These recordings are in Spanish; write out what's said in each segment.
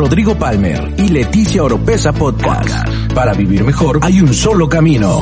Rodrigo Palmer y Leticia Oropesa Podcast. Para vivir mejor hay un solo camino.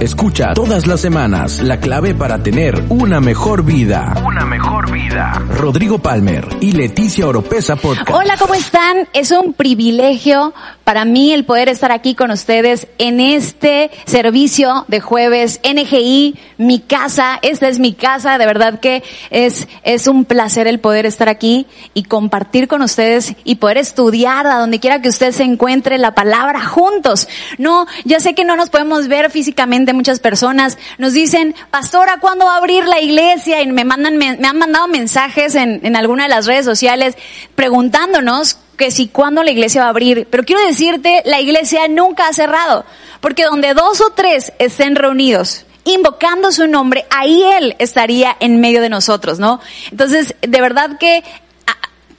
Escucha todas las semanas la clave para tener una mejor vida. Una mejor vida. Rodrigo Palmer y Leticia Oropesa Podcast. Hola, ¿cómo están? Es un privilegio para mí el poder estar aquí con ustedes en este servicio de jueves NGI, mi casa. Esta es mi casa. De verdad que es, es un placer el poder estar aquí y compartir con ustedes y poder estudiar a donde quiera que usted se encuentre la palabra juntos. No, ya sé que no nos podemos ver físicamente muchas personas. Nos dicen, pastora, ¿cuándo va a abrir la iglesia? Y me mandan, me, me han mandado mensajes en, en alguna de las redes sociales preguntándonos que si cuándo la iglesia va a abrir. Pero quiero decirte, la iglesia nunca ha cerrado. Porque donde dos o tres estén reunidos, invocando su nombre, ahí Él estaría en medio de nosotros, ¿no? Entonces, de verdad que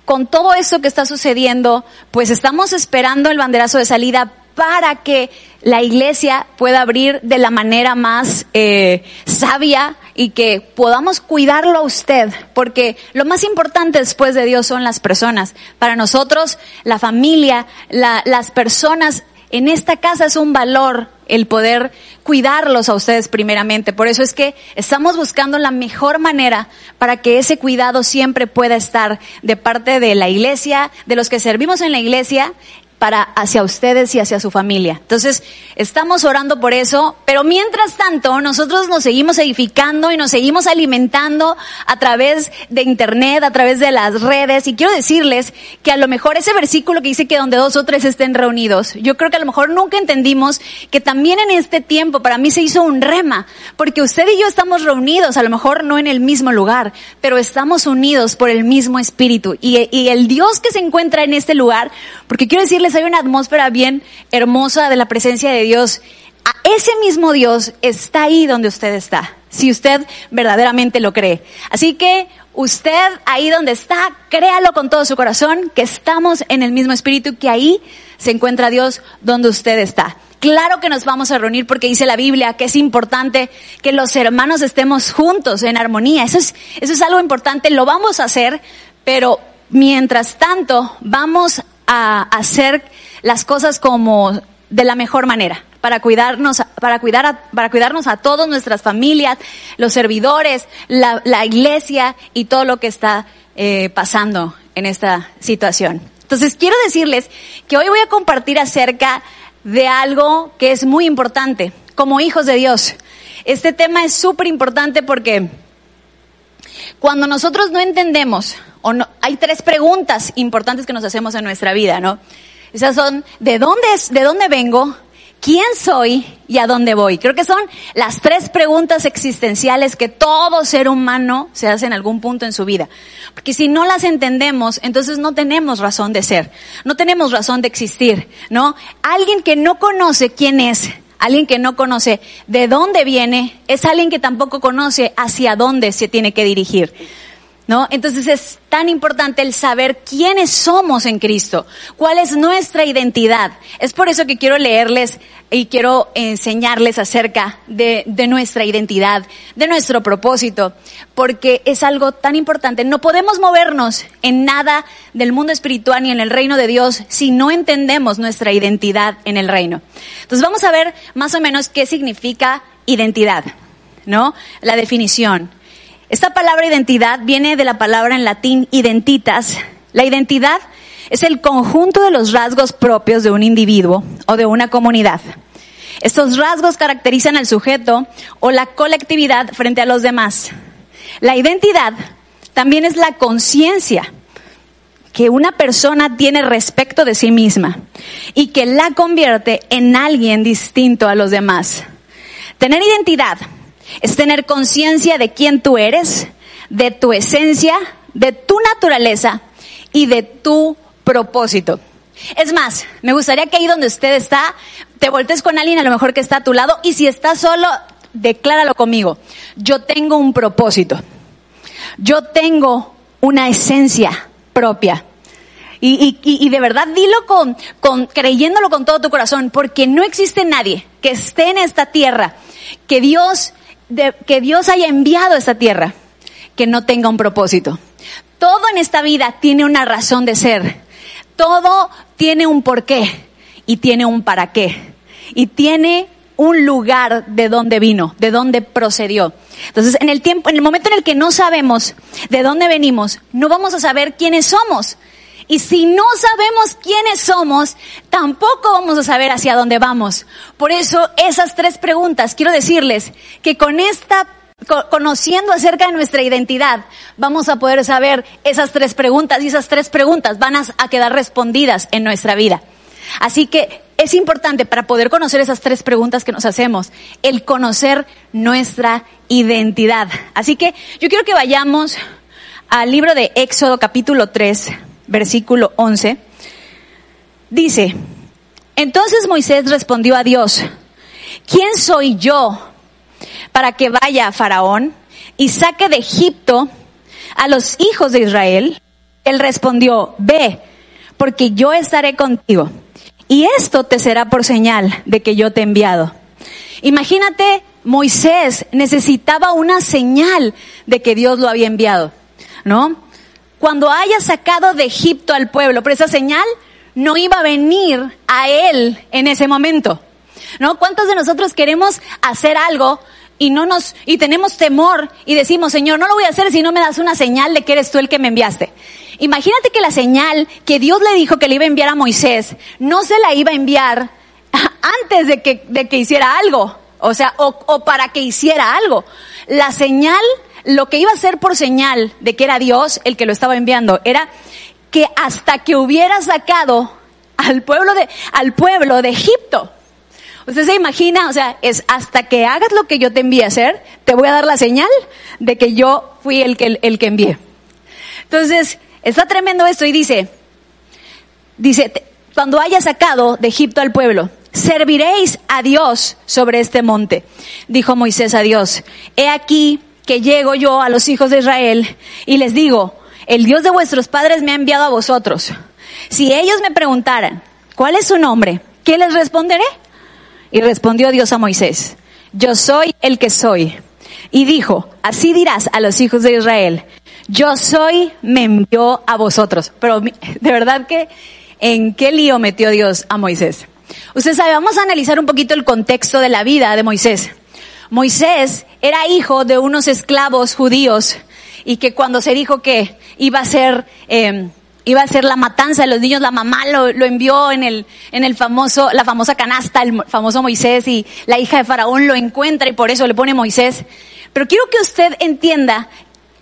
con todo esto que está sucediendo, pues estamos esperando el banderazo de salida para que la iglesia pueda abrir de la manera más eh, sabia y que podamos cuidarlo a usted, porque lo más importante después de Dios son las personas. Para nosotros, la familia, la, las personas en esta casa es un valor el poder cuidarlos a ustedes primeramente. Por eso es que estamos buscando la mejor manera para que ese cuidado siempre pueda estar de parte de la iglesia, de los que servimos en la iglesia para hacia ustedes y hacia su familia. Entonces, estamos orando por eso, pero mientras tanto, nosotros nos seguimos edificando y nos seguimos alimentando a través de internet, a través de las redes, y quiero decirles que a lo mejor ese versículo que dice que donde dos o tres estén reunidos, yo creo que a lo mejor nunca entendimos que también en este tiempo para mí se hizo un rema, porque usted y yo estamos reunidos, a lo mejor no en el mismo lugar, pero estamos unidos por el mismo espíritu, y, el Dios que se encuentra en este lugar, porque quiero decirles hay una atmósfera bien hermosa de la presencia de Dios. A ese mismo Dios está ahí donde usted está, si usted verdaderamente lo cree. Así que usted ahí donde está, créalo con todo su corazón, que estamos en el mismo espíritu, que ahí se encuentra Dios donde usted está. Claro que nos vamos a reunir porque dice la Biblia que es importante que los hermanos estemos juntos en armonía. Eso es, eso es algo importante, lo vamos a hacer, pero mientras tanto vamos a hacer las cosas como de la mejor manera para cuidarnos, para cuidar a, para cuidarnos a todas nuestras familias, los servidores, la, la iglesia y todo lo que está eh, pasando en esta situación. Entonces quiero decirles que hoy voy a compartir acerca de algo que es muy importante como hijos de Dios. Este tema es súper importante porque cuando nosotros no entendemos, o no, hay tres preguntas importantes que nos hacemos en nuestra vida, ¿no? Esas son, ¿de dónde es, de dónde vengo? ¿Quién soy y a dónde voy? Creo que son las tres preguntas existenciales que todo ser humano se hace en algún punto en su vida. Porque si no las entendemos, entonces no tenemos razón de ser, no tenemos razón de existir, ¿no? Alguien que no conoce quién es, alguien que no conoce de dónde viene, es alguien que tampoco conoce hacia dónde se tiene que dirigir. ¿No? Entonces es tan importante el saber quiénes somos en Cristo, cuál es nuestra identidad. Es por eso que quiero leerles y quiero enseñarles acerca de, de, nuestra identidad, de nuestro propósito, porque es algo tan importante. No podemos movernos en nada del mundo espiritual ni en el reino de Dios si no entendemos nuestra identidad en el reino. Entonces vamos a ver más o menos qué significa identidad, ¿no? La definición. Esta palabra identidad viene de la palabra en latín identitas. La identidad es el conjunto de los rasgos propios de un individuo o de una comunidad. Estos rasgos caracterizan al sujeto o la colectividad frente a los demás. La identidad también es la conciencia que una persona tiene respecto de sí misma y que la convierte en alguien distinto a los demás. Tener identidad es tener conciencia de quién tú eres, de tu esencia, de tu naturaleza y de tu propósito. Es más, me gustaría que ahí donde usted está, te voltees con alguien a lo mejor que está a tu lado y si estás solo, decláralo conmigo. Yo tengo un propósito. Yo tengo una esencia propia. Y, y, y, de verdad dilo con, con, creyéndolo con todo tu corazón, porque no existe nadie que esté en esta tierra que Dios, que Dios haya enviado a esta tierra que no tenga un propósito. Todo en esta vida tiene una razón de ser. Todo tiene un porqué y tiene un para qué. Y tiene un lugar de dónde vino, de dónde procedió. Entonces, en el tiempo, en el momento en el que no sabemos de dónde venimos, no vamos a saber quiénes somos. Y si no sabemos quiénes somos, tampoco vamos a saber hacia dónde vamos. Por eso, esas tres preguntas, quiero decirles que con esta conociendo acerca de nuestra identidad, vamos a poder saber esas tres preguntas y esas tres preguntas van a, quedar respondidas en nuestra vida. Así que es importante para poder conocer esas tres preguntas que nos hacemos, el conocer nuestra identidad. Así que yo quiero que vayamos al libro de Éxodo capítulo 3, versículo 11. Dice, entonces Moisés respondió a Dios, ¿quién soy yo para que vaya a Faraón y saque de Egipto a los hijos de Israel? Él respondió, ve, porque yo estaré contigo. Y esto te será por señal de que yo te he enviado. Imagínate, Moisés necesitaba una señal de que Dios lo había enviado, ¿no? Cuando haya sacado de Egipto al pueblo, pero esa señal no iba a venir a él en ese momento, ¿no? ¿Cuántos de nosotros queremos hacer algo y no nos, y tenemos temor y decimos, Señor, no lo voy a hacer si no me das una señal de que eres tú el que me enviaste. Imagínate que la señal que Dios le dijo que le iba a enviar a Moisés, no se la iba a enviar antes de que, de que hiciera algo. O sea, o, o para que hiciera algo. La señal, lo que iba a ser por señal de que era Dios el que lo estaba enviando, era que hasta que hubiera sacado al pueblo de, al pueblo de Egipto. Usted se imagina, o sea, es hasta que hagas lo que yo te envíe a hacer, te voy a dar la señal de que yo fui el que, el que envié. Entonces, está tremendo esto y dice, dice, cuando haya sacado de Egipto al pueblo, serviréis a Dios sobre este monte. Dijo Moisés a Dios, he aquí que llego yo a los hijos de Israel y les digo, el Dios de vuestros padres me ha enviado a vosotros. Si ellos me preguntaran, ¿cuál es su nombre? ¿Qué les responderé? Y respondió Dios a Moisés, yo soy el que soy. Y dijo, así dirás a los hijos de Israel, yo soy, me envió a vosotros. Pero de verdad que, ¿en qué lío metió Dios a Moisés? Usted sabe, vamos a analizar un poquito el contexto de la vida de Moisés. Moisés era hijo de unos esclavos judíos y que cuando se dijo que iba a ser eh, iba a ser la matanza de los niños, la mamá lo, lo, envió en el, en el famoso, la famosa canasta, el famoso Moisés y la hija de Faraón lo encuentra y por eso le pone Moisés. Pero quiero que usted entienda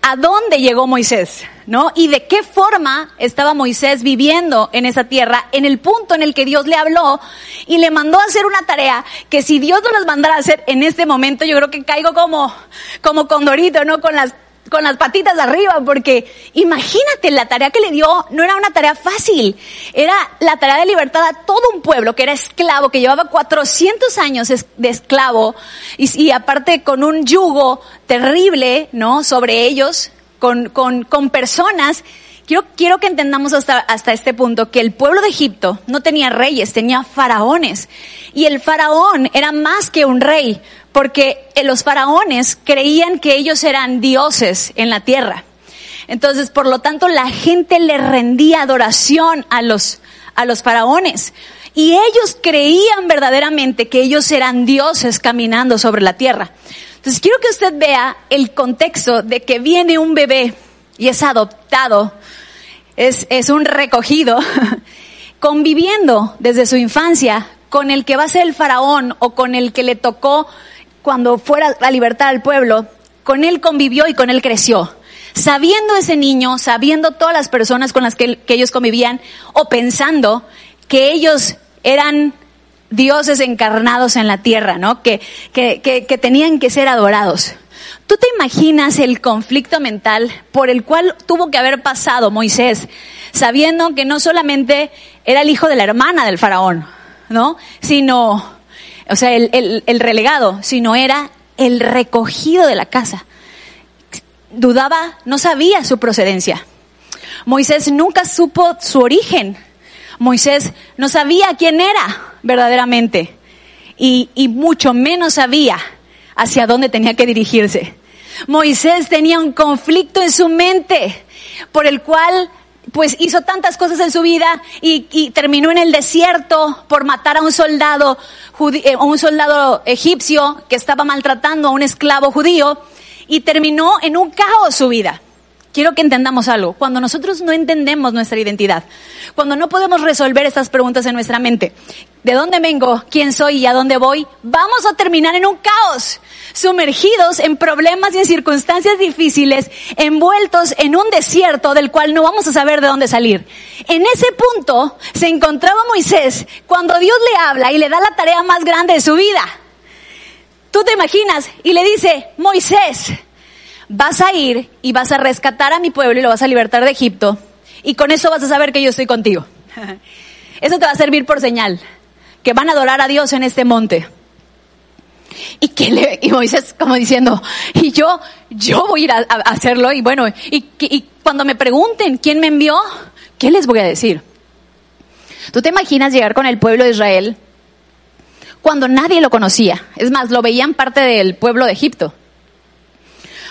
a dónde llegó Moisés, ¿no? Y de qué forma estaba Moisés viviendo en esa tierra, en el punto en el que Dios le habló y le mandó a hacer una tarea que si Dios no las mandara a hacer en este momento, yo creo que caigo como, como condorito, ¿no? Con las con las patitas arriba, porque imagínate, la tarea que le dio no era una tarea fácil, era la tarea de libertad a todo un pueblo que era esclavo, que llevaba 400 años de esclavo, y, aparte con un yugo terrible, ¿no? Sobre ellos, con, con, con personas. Quiero, quiero que entendamos hasta, hasta este punto que el pueblo de Egipto no tenía reyes, tenía faraones. Y el faraón era más que un rey, porque los faraones creían que ellos eran dioses en la tierra. Entonces, por lo tanto, la gente le rendía adoración a los, a los faraones. Y ellos creían verdaderamente que ellos eran dioses caminando sobre la tierra. Entonces, quiero que usted vea el contexto de que viene un bebé y es adoptado, es, es un recogido, conviviendo desde su infancia con el que va a ser el faraón o con el que le tocó cuando fuera a libertar al pueblo, con él convivió y con él creció. Sabiendo ese niño, sabiendo todas las personas con las que, ellos convivían, o pensando que ellos eran dioses encarnados en la tierra, ¿no? Que, que, que, tenían que ser adorados. ¿Tú te imaginas el conflicto mental por el cual tuvo que haber pasado Moisés, sabiendo que no solamente era el hijo de la hermana del faraón, ¿no? Sino o sea, el, el, relegado, sino era el recogido de la casa. Dudaba, no sabía su procedencia. Moisés nunca supo su origen. Moisés no sabía quién era verdaderamente. Y, y mucho menos sabía hacia dónde tenía que dirigirse. Moisés tenía un conflicto en su mente por el cual pues hizo tantas cosas en su vida y, terminó en el desierto por matar a un soldado, eh, un soldado egipcio que estaba maltratando a un esclavo judío y terminó en un caos su vida. Quiero que entendamos algo. Cuando nosotros no entendemos nuestra identidad, cuando no podemos resolver estas preguntas en nuestra mente, ¿de dónde vengo? ¿Quién soy y a dónde voy? Vamos a terminar en un caos, sumergidos en problemas y en circunstancias difíciles, envueltos en un desierto del cual no vamos a saber de dónde salir. En ese punto se encontraba Moisés cuando Dios le habla y le da la tarea más grande de su vida. Tú te imaginas y le dice, Moisés, vas a ir y vas a rescatar a mi pueblo y lo vas a libertar de Egipto. Y con eso vas a saber que yo estoy contigo. Eso te va a servir por señal, que van a adorar a Dios en este monte. Y que le, y Moisés como diciendo, y yo, yo voy a ir a, hacerlo, y bueno, y, y cuando me pregunten quién me envió, ¿qué les voy a decir? ¿Tú te imaginas llegar con el pueblo de Israel cuando nadie lo conocía? Es más, lo veían parte del pueblo de Egipto.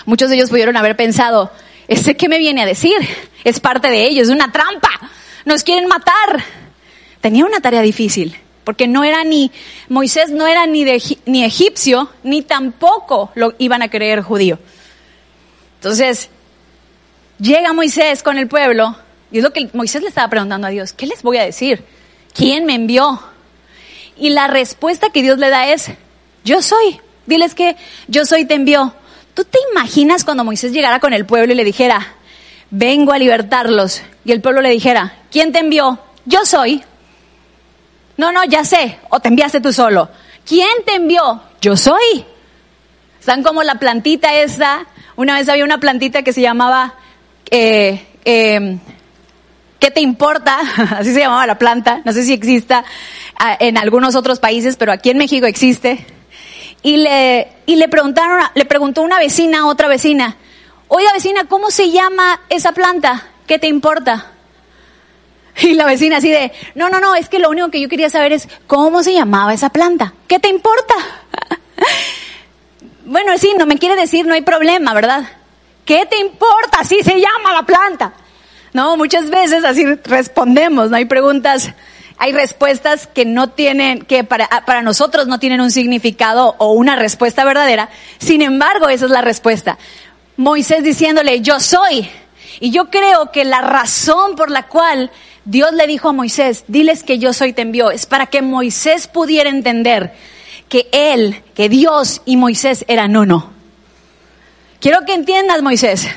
Muchos de ellos pudieron haber pensado, ¿ese qué me viene a decir? Es parte de ellos, es una trampa, nos quieren matar. Tenía una tarea difícil, porque no era ni, Moisés no era ni, de, ni egipcio, ni tampoco lo iban a creer judío. Entonces, llega Moisés con el pueblo, y es lo que Moisés le estaba preguntando a Dios, ¿qué les voy a decir? ¿Quién me envió? Y la respuesta que Dios le da es, yo soy. Diles que yo soy te envió. ¿Tú te imaginas cuando Moisés llegara con el pueblo y le dijera, vengo a libertarlos? Y el pueblo le dijera, ¿quién te envió? Yo soy. No, no, ya sé. O te enviaste tú solo. ¿Quién te envió? Yo soy. Están como la plantita esa. Una vez había una plantita que se llamaba, eh, eh, ¿qué te importa? Así se llamaba la planta. No sé si exista ah, en algunos otros países, pero aquí en México existe y le, y le preguntaron, le preguntó una vecina a otra vecina, oiga vecina, ¿cómo se llama esa planta? ¿Qué te importa? Y la vecina así de, no, no, no, es que lo único que yo quería saber es cómo se llamaba esa planta. ¿Qué te importa? bueno, sí, no me quiere decir, no hay problema, ¿verdad? ¿Qué te importa si se llama la planta? No, muchas veces así respondemos, no hay preguntas hay respuestas que no tienen, que para, para nosotros no tienen un significado o una respuesta verdadera. Sin embargo, esa es la respuesta. Moisés diciéndole, yo soy. Y yo creo que la razón por la cual Dios le dijo a Moisés, diles que yo soy te envió, es para que Moisés pudiera entender que él, que Dios y Moisés eran uno. Quiero que entiendas, Moisés,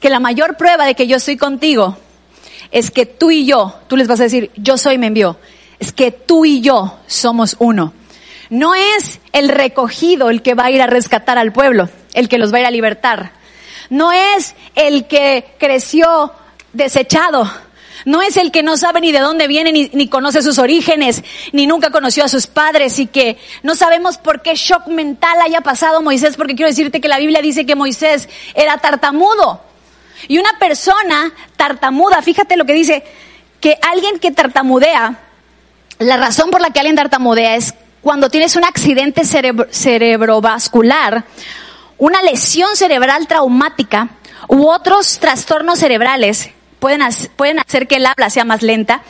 que la mayor prueba de que yo estoy contigo es que tú y yo, tú les vas a decir, yo soy me envió, es que tú y yo somos uno. No es el recogido el que va a ir a rescatar al pueblo, el que los va a ir a libertar. No es el que creció desechado. No es el que no sabe ni de dónde viene, ni, ni, conoce sus orígenes, ni nunca conoció a sus padres y que no sabemos por qué shock mental haya pasado Moisés, porque quiero decirte que la Biblia dice que Moisés era tartamudo. Y una persona tartamuda, fíjate lo que dice, que alguien que tartamudea, la razón por la que alguien tartamudea es cuando tienes un accidente cerebrovascular, una lesión cerebral traumática u otros trastornos cerebrales pueden, pueden hacer que el habla sea más lenta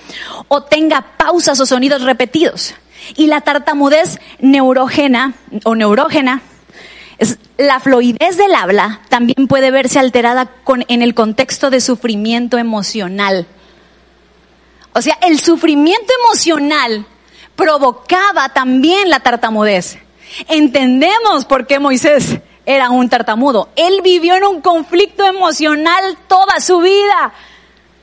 o tenga pausas o sonidos repetidos. Y la tartamudez neurógena o neurógena la fluidez del habla también puede verse alterada en el contexto de sufrimiento emocional. O sea, el sufrimiento emocional provocaba también la tartamudez. Entendemos por qué Moisés era un tartamudo. Él vivió en un conflicto emocional toda su vida.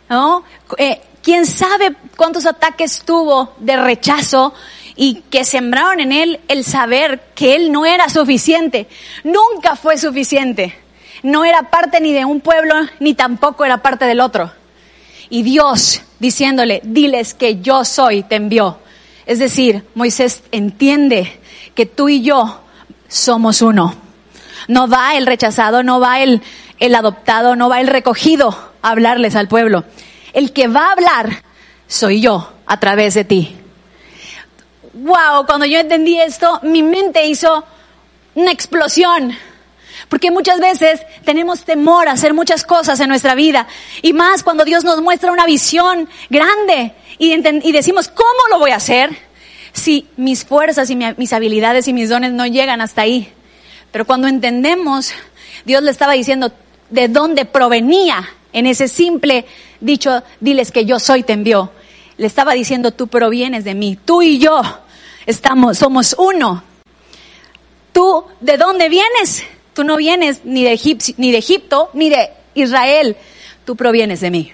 ¿no? Eh, ¿Quién sabe cuántos ataques tuvo de rechazo y que sembraron en él el saber que él no era suficiente. Nunca fue suficiente. No era parte ni de un pueblo, ni tampoco era parte del otro. Y Dios diciéndole, diles que yo soy, te envió. Es decir, Moisés entiende que tú y yo somos uno. No va el rechazado, no va el, el adoptado, no va el recogido a hablarles al pueblo. El que va a hablar soy yo a través de ti wow, cuando yo entendí esto, mi mente hizo una explosión. Porque muchas veces tenemos temor a hacer muchas cosas en nuestra vida. Y más cuando Dios nos muestra una visión grande y, y decimos, ¿cómo lo voy a hacer? Si mis fuerzas y mis habilidades y mis dones no llegan hasta ahí. Pero cuando entendemos, Dios le estaba diciendo de dónde provenía en ese simple dicho, diles que yo soy, te envió. Le estaba diciendo, tú provienes de mí, tú y yo estamos, somos uno. ¿Tú de dónde vienes? Tú no vienes ni de, Egipto, ni de Israel. Tú provienes de mí.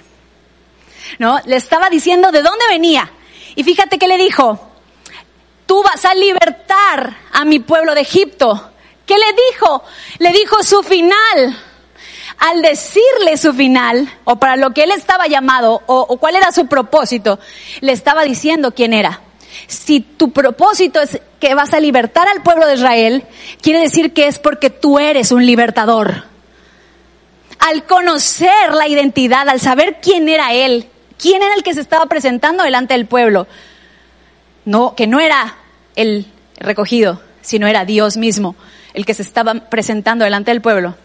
¿No? Le estaba diciendo de dónde venía. Y fíjate que le dijo, tú vas a libertar a mi pueblo de Egipto. ¿Qué le dijo? Le dijo su final. Al decirle su final, o para lo que él estaba llamado, o, cuál era su propósito, le estaba diciendo quién era. Si tu propósito es que vas a libertar al pueblo de Israel, quiere decir que es porque tú eres un libertador. Al conocer la identidad, al saber quién era él, quién era el que se estaba presentando delante del pueblo, no, que no era el recogido, sino era Dios mismo el que se estaba presentando delante del pueblo.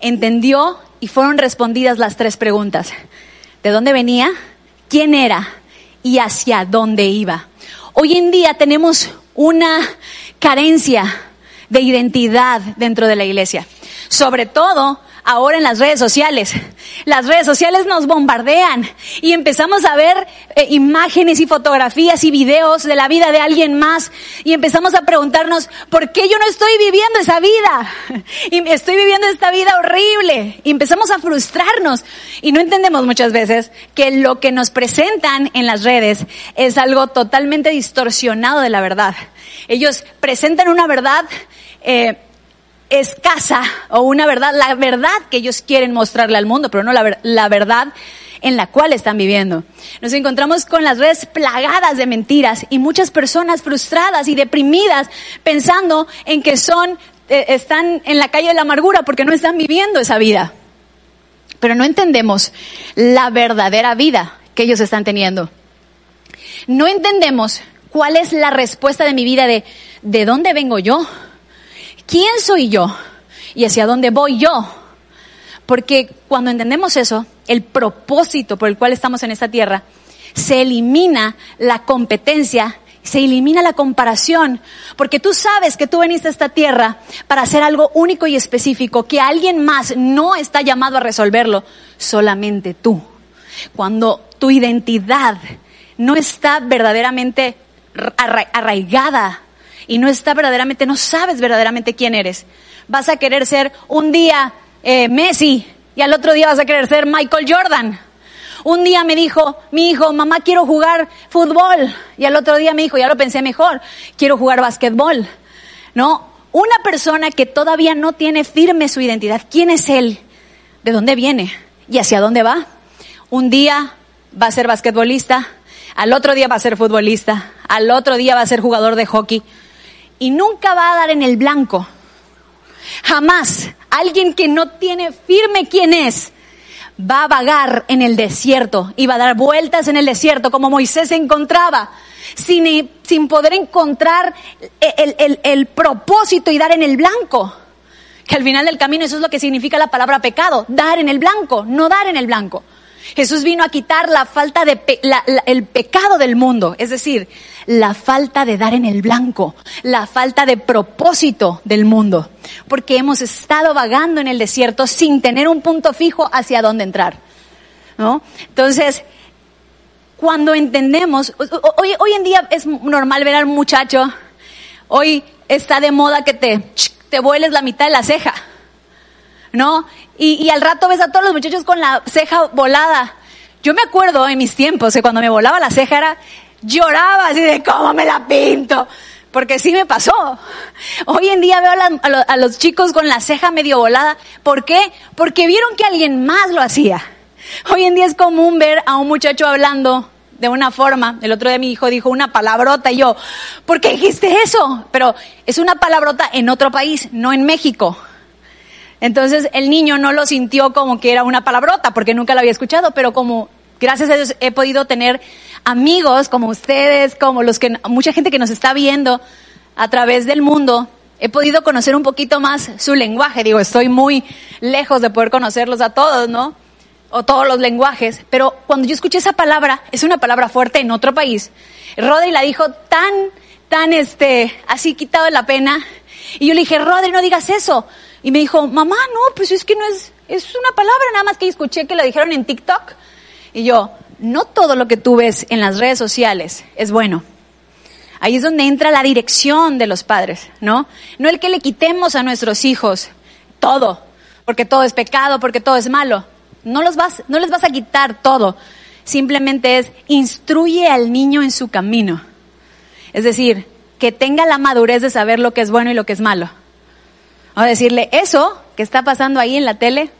Entendió y fueron respondidas las tres preguntas. ¿De dónde venía? ¿Quién era? ¿Y hacia dónde iba? Hoy en día tenemos una carencia de identidad dentro de la iglesia. Sobre todo ahora en las redes sociales. Las redes sociales nos bombardean y empezamos a ver eh, imágenes y fotografías y videos de la vida de alguien más y empezamos a preguntarnos, ¿por qué yo no estoy viviendo esa vida? Y estoy viviendo esta vida horrible. Y empezamos a frustrarnos y no entendemos muchas veces que lo que nos presentan en las redes es algo totalmente distorsionado de la verdad. Ellos presentan una verdad eh, escasa o una verdad, la verdad que ellos quieren mostrarle al mundo, pero no la, verdad en la cual están viviendo. Nos encontramos con las redes plagadas de mentiras y muchas personas frustradas y deprimidas pensando en que son, eh, están en la calle de la amargura porque no están viviendo esa vida. Pero no entendemos la verdadera vida que ellos están teniendo. No entendemos cuál es la respuesta de mi vida de, ¿de dónde vengo yo? ¿Quién soy yo? ¿Y hacia dónde voy yo? Porque cuando entendemos eso, el propósito por el cual estamos en esta tierra, se elimina la competencia, se elimina la comparación, porque tú sabes que tú veniste a esta tierra para hacer algo único y específico, que alguien más no está llamado a resolverlo, solamente tú. Cuando tu identidad no está verdaderamente arraigada y no está verdaderamente, no sabes verdaderamente quién eres. Vas a querer ser un día eh, Messi y al otro día vas a querer ser Michael Jordan. Un día me dijo mi hijo, mamá, quiero jugar fútbol. Y al otro día me dijo, ya lo pensé mejor, quiero jugar básquetbol. ¿No? Una persona que todavía no tiene firme su identidad, ¿quién es él? ¿De dónde viene? ¿Y hacia dónde va? Un día va a ser basquetbolista, al otro día va a ser futbolista, al otro día va a ser jugador de hockey, y nunca va a dar en el blanco. Jamás. Alguien que no tiene firme quién es, va a vagar en el desierto y va a dar vueltas en el desierto como Moisés se encontraba, sin, sin poder encontrar el, el, el propósito y dar en el blanco. Que al final del camino eso es lo que significa la palabra pecado, dar en el blanco, no dar en el blanco. Jesús vino a quitar la falta de el pecado del mundo, es decir, la falta de dar en el blanco, la falta de propósito del mundo, porque hemos estado vagando en el desierto sin tener un punto fijo hacia dónde entrar. ¿no? Entonces, cuando entendemos, hoy, hoy en día es normal ver al muchacho, hoy está de moda que te, te vueles la mitad de la ceja. ¿No? Y, y al rato ves a todos los muchachos con la ceja volada. Yo me acuerdo en mis tiempos que cuando me volaba la ceja era, lloraba así de cómo me la pinto. Porque sí me pasó. Hoy en día veo a, a, los chicos con la ceja medio volada. ¿Por qué? Porque vieron que alguien más lo hacía. Hoy en día es común ver a un muchacho hablando de una forma. El otro día mi hijo dijo una palabrota y yo, ¿por qué dijiste eso? Pero es una palabrota en otro país, no en México. Entonces el niño no lo sintió como que era una palabrota, porque nunca lo había escuchado, pero como gracias a Dios he podido tener amigos como ustedes, como los que, mucha gente que nos está viendo a través del mundo, he podido conocer un poquito más su lenguaje. Digo, estoy muy lejos de poder conocerlos a todos, ¿no? O todos los lenguajes. Pero cuando yo escuché esa palabra, es una palabra fuerte en otro país. Rodri la dijo tan, tan, este, así quitado de la pena. Y yo le dije, Rodri, no digas eso. Y me dijo, mamá, no, pues es que no es, es una palabra nada más que escuché que la dijeron en TikTok. Y yo, no todo lo que tú ves en las redes sociales es bueno. Ahí es donde entra la dirección de los padres, ¿no? No el que le quitemos a nuestros hijos todo, porque todo es pecado, porque todo es malo. No, los vas, no les vas a quitar todo. Simplemente es instruye al niño en su camino. Es decir, que tenga la madurez de saber lo que es bueno y lo que es malo. O decirle, eso que está pasando ahí en la tele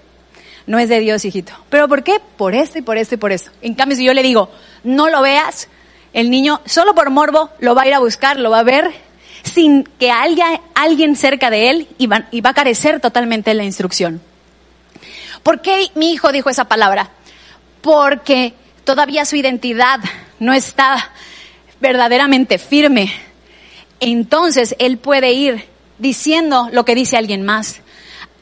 no es de Dios, hijito. ¿Pero por qué? Por esto y por esto y por esto. En cambio, si yo le digo, no lo veas, el niño, solo por morbo, lo va a ir a buscar, lo va a ver, sin que haya alguien cerca de él y va a carecer totalmente de la instrucción. ¿Por qué mi hijo dijo esa palabra? Porque todavía su identidad no está verdaderamente firme. Entonces él puede ir diciendo lo que dice alguien más,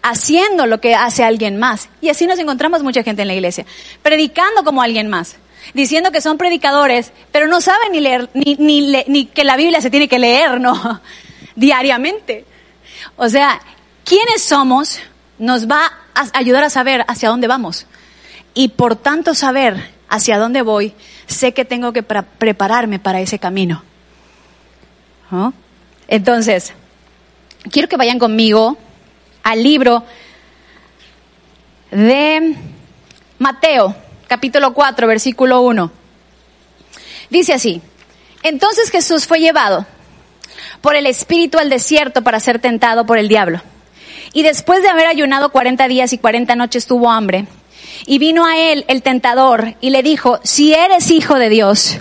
haciendo lo que hace alguien más. Y así nos encontramos mucha gente en la iglesia, predicando como alguien más diciendo que son predicadores, pero no saben ni leer, ni, ni, ni que la Biblia se tiene que leer, ¿no? Diariamente. O sea, ¿quiénes somos? Nos va a ayudar a saber hacia dónde vamos. Y por tanto saber hacia dónde voy, sé que tengo que prepararme para ese camino. Entonces, quiero que vayan conmigo al libro de Mateo, capítulo 4, versículo 1. Dice así, entonces Jesús fue llevado por el Espíritu al desierto para ser tentado por el diablo. Y después de haber ayunado 40 días y 40 noches tuvo hambre. Y vino a él el tentador y le dijo, si eres hijo de Dios,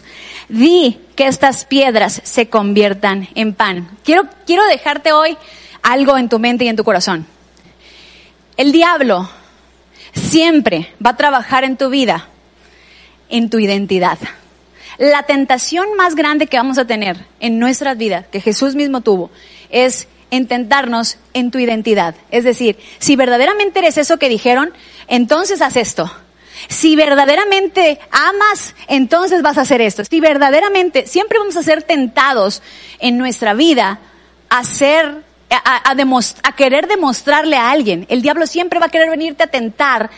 di que estas piedras se conviertan en pan. Quiero, quiero dejarte hoy algo en tu mente y en tu corazón. El diablo siempre va a trabajar en tu vida, en tu identidad. La tentación más grande que vamos a tener en nuestra vida, que Jesús mismo tuvo, es intentarnos en tu identidad. Es decir, si verdaderamente eres eso que dijeron, entonces haz esto. Si verdaderamente amas, entonces vas a hacer esto. Si verdaderamente, siempre vamos a ser tentados en nuestra vida a ser a, querer demostrarle a alguien. El diablo siempre va a querer venirte a tentar.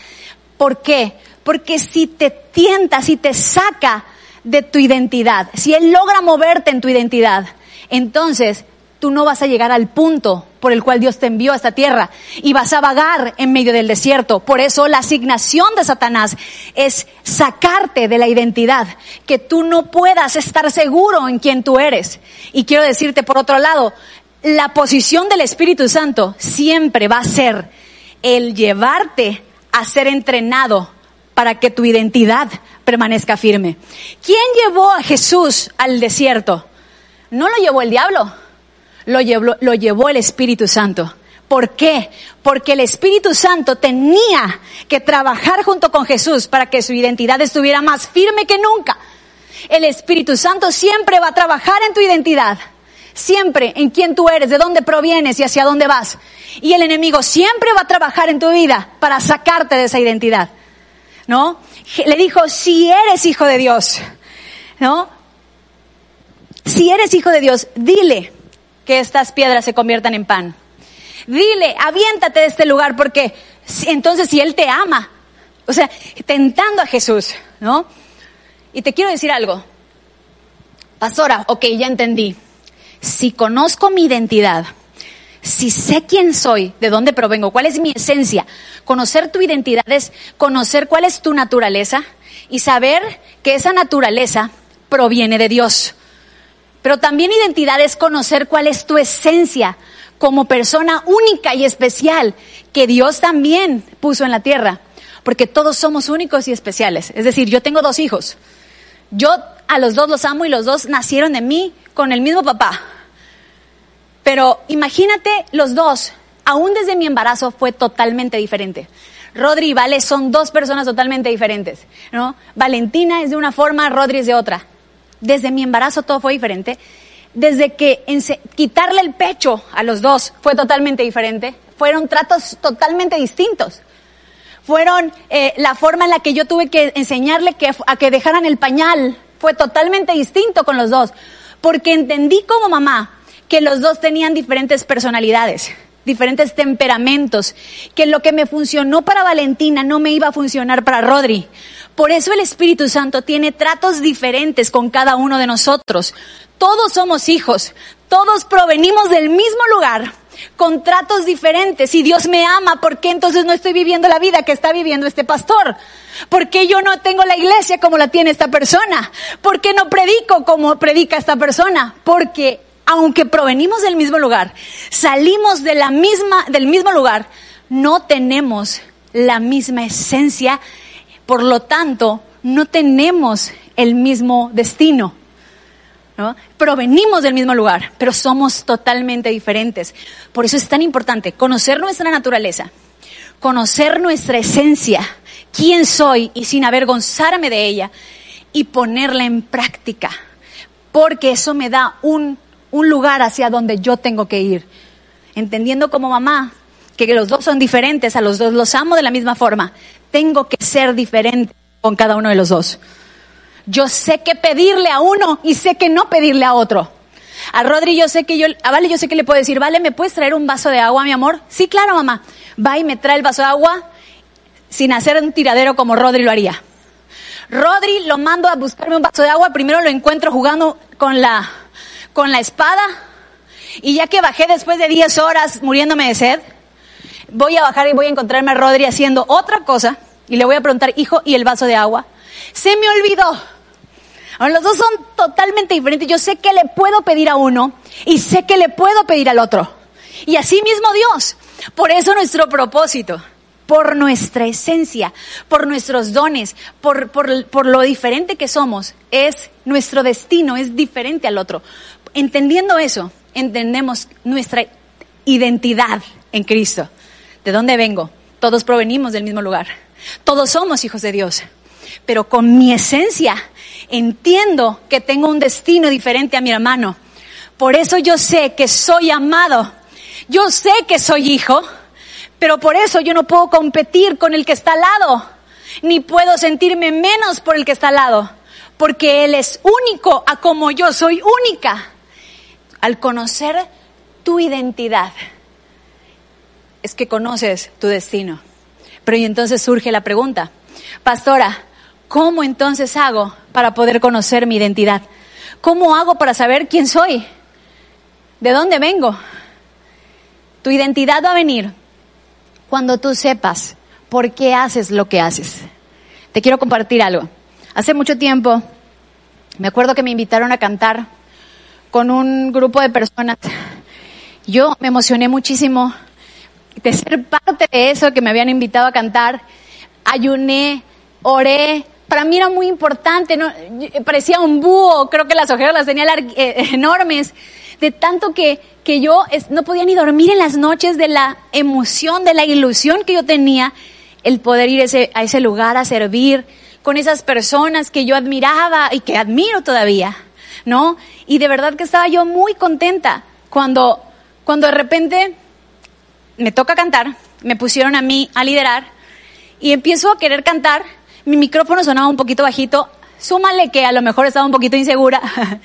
¿Por qué? Porque si te tienta, si te saca de tu identidad, si él logra moverte en tu identidad, entonces tú no vas a llegar al punto por el cual Dios te envió a esta tierra y vas a vagar en medio del desierto. Por eso la asignación de Satanás es sacarte de la identidad, que tú no puedas estar seguro en quién tú eres. Y quiero decirte por otro lado, la posición del Espíritu Santo siempre va a ser el llevarte a ser entrenado para que tu identidad permanezca firme. ¿Quién llevó a Jesús al desierto? No lo llevó el diablo, lo llevó, lo llevó el Espíritu Santo. ¿Por qué? Porque el Espíritu Santo tenía que trabajar junto con Jesús para que su identidad estuviera más firme que nunca. El Espíritu Santo siempre va a trabajar en tu identidad siempre en quién tú eres, de dónde provienes y hacia dónde vas. Y el enemigo siempre va a trabajar en tu vida para sacarte de esa identidad. ¿No? Le dijo, si eres hijo de Dios, ¿no? Si eres hijo de Dios, dile que estas piedras se conviertan en pan. Dile, aviéntate de este lugar porque entonces si Él te ama, o sea, tentando a Jesús, ¿no? Y te quiero decir algo. Pastora, ok, ya entendí si conozco mi identidad, si sé quién soy, de dónde provengo, cuál es mi esencia, conocer tu identidad es conocer cuál es tu naturaleza y saber que esa naturaleza proviene de Dios. Pero también identidad es conocer cuál es tu esencia como persona única y especial que Dios también puso en la tierra. Porque todos somos únicos y especiales. Es decir, yo tengo dos hijos. Yo a los dos los amo y los dos nacieron de mí con el mismo papá. Pero imagínate los dos, aún desde mi embarazo fue totalmente diferente. Rodri y Vale son dos personas totalmente diferentes, ¿no? Valentina es de una forma, Rodri es de otra. Desde mi embarazo todo fue diferente. desde que quitarle el pecho a los dos fue totalmente diferente. Fueron tratos totalmente distintos. Fueron eh, la forma en la que yo tuve que enseñarle que, a que dejaran el pañal. Fue totalmente distinto con los dos. Porque entendí como mamá que los dos tenían diferentes personalidades diferentes temperamentos, que lo que me funcionó para Valentina no me iba a funcionar para Rodri. Por eso el Espíritu Santo tiene tratos diferentes con cada uno de nosotros. Todos somos hijos, todos provenimos del mismo lugar, con tratos diferentes. Si Dios me ama, ¿por qué entonces no estoy viviendo la vida que está viviendo este pastor? ¿Por qué yo no tengo la iglesia como la tiene esta persona? ¿Por qué no predico como predica esta persona? Porque aunque provenimos del mismo lugar, salimos del mismo lugar, no tenemos la misma esencia, por lo tanto, no tenemos el mismo destino. ¿no? Provenimos del mismo lugar, pero somos totalmente diferentes. Por eso es tan importante conocer nuestra naturaleza, conocer nuestra esencia, quién soy y sin avergonzarme de ella y ponerla en práctica, porque eso me da un un lugar hacia donde yo tengo que ir. Entendiendo como mamá que los dos son diferentes, a los dos los amo de la misma forma. Tengo que ser diferente con cada uno de los dos. Yo sé que pedirle a uno y sé que no pedirle a otro. A Rodri yo sé que yo, Vale yo sé que le puedo decir, Vale, ¿me puedes traer un vaso de agua, mi amor? Sí, claro, mamá. Va y me trae el vaso de agua sin hacer un tiradero como Rodri lo haría. Rodri lo mando a buscarme un vaso de agua, primero lo encuentro jugando con la, con la espada. Y ya que bajé después de 10 horas muriéndome de sed, voy a bajar y voy a encontrarme a Rodri haciendo otra cosa. Y le voy a preguntar, hijo, ¿y el vaso de agua? Se me olvidó. Los dos son totalmente diferentes. Yo sé que le puedo pedir a uno y sé que le puedo pedir al otro. Y así mismo Dios. Por eso nuestro propósito, por nuestra esencia, por nuestros dones, por, por, por lo diferente que somos, es nuestro destino, es diferente al otro entendiendo eso, entendemos nuestra identidad en Cristo. ¿De dónde vengo? Todos provenimos del mismo lugar. Todos somos hijos de Dios. Pero con mi esencia entiendo que tengo un destino diferente a mi hermano. Por eso yo sé que soy amado. Yo sé que soy hijo, pero por eso yo no puedo competir con el que está al lado, ni puedo sentirme menos por el que está al lado, porque Él es único a como yo soy única al conocer tu identidad, es que conoces tu destino. Pero y entonces surge la pregunta, pastora, ¿cómo entonces hago para poder conocer mi identidad? ¿Cómo hago para saber quién soy? ¿De dónde vengo? Tu identidad va a venir cuando tú sepas por qué haces lo que haces. Te quiero compartir algo. Hace mucho tiempo, me acuerdo que me invitaron a cantar con un grupo de personas. Yo me emocioné muchísimo de ser parte de eso que me habían invitado a cantar. Ayuné, oré. Para mí era muy importante, parecía un búho, creo que las ojeras las tenía eh, enormes, de tanto que, que yo no podía ni dormir en las noches de la emoción, de la ilusión que yo tenía, el poder ir ese, a ese lugar a servir con esas personas que yo admiraba y que admiro todavía. ¿No? Y de verdad que estaba yo muy contenta cuando, cuando de repente me toca cantar, me pusieron a mí a liderar y empiezo a querer cantar, mi micrófono sonaba un poquito bajito, súmale que a lo mejor estaba un poquito insegura.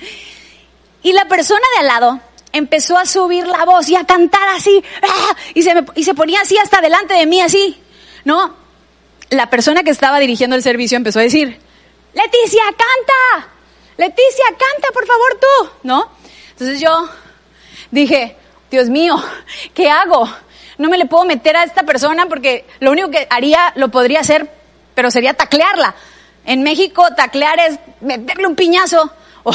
y la persona de al lado empezó a subir la voz y a cantar así, ¡ah! y se, y se ponía así hasta delante de mí, así, ¿no? La persona que estaba dirigiendo el servicio empezó a decir, Leticia, canta, Leticia, canta por favor tú, ¿no? Entonces yo dije, Dios mío, ¿qué hago? No me le puedo meter a esta persona porque lo único que haría lo podría hacer, pero sería taclearla. En México taclear es meterle un piñazo, o,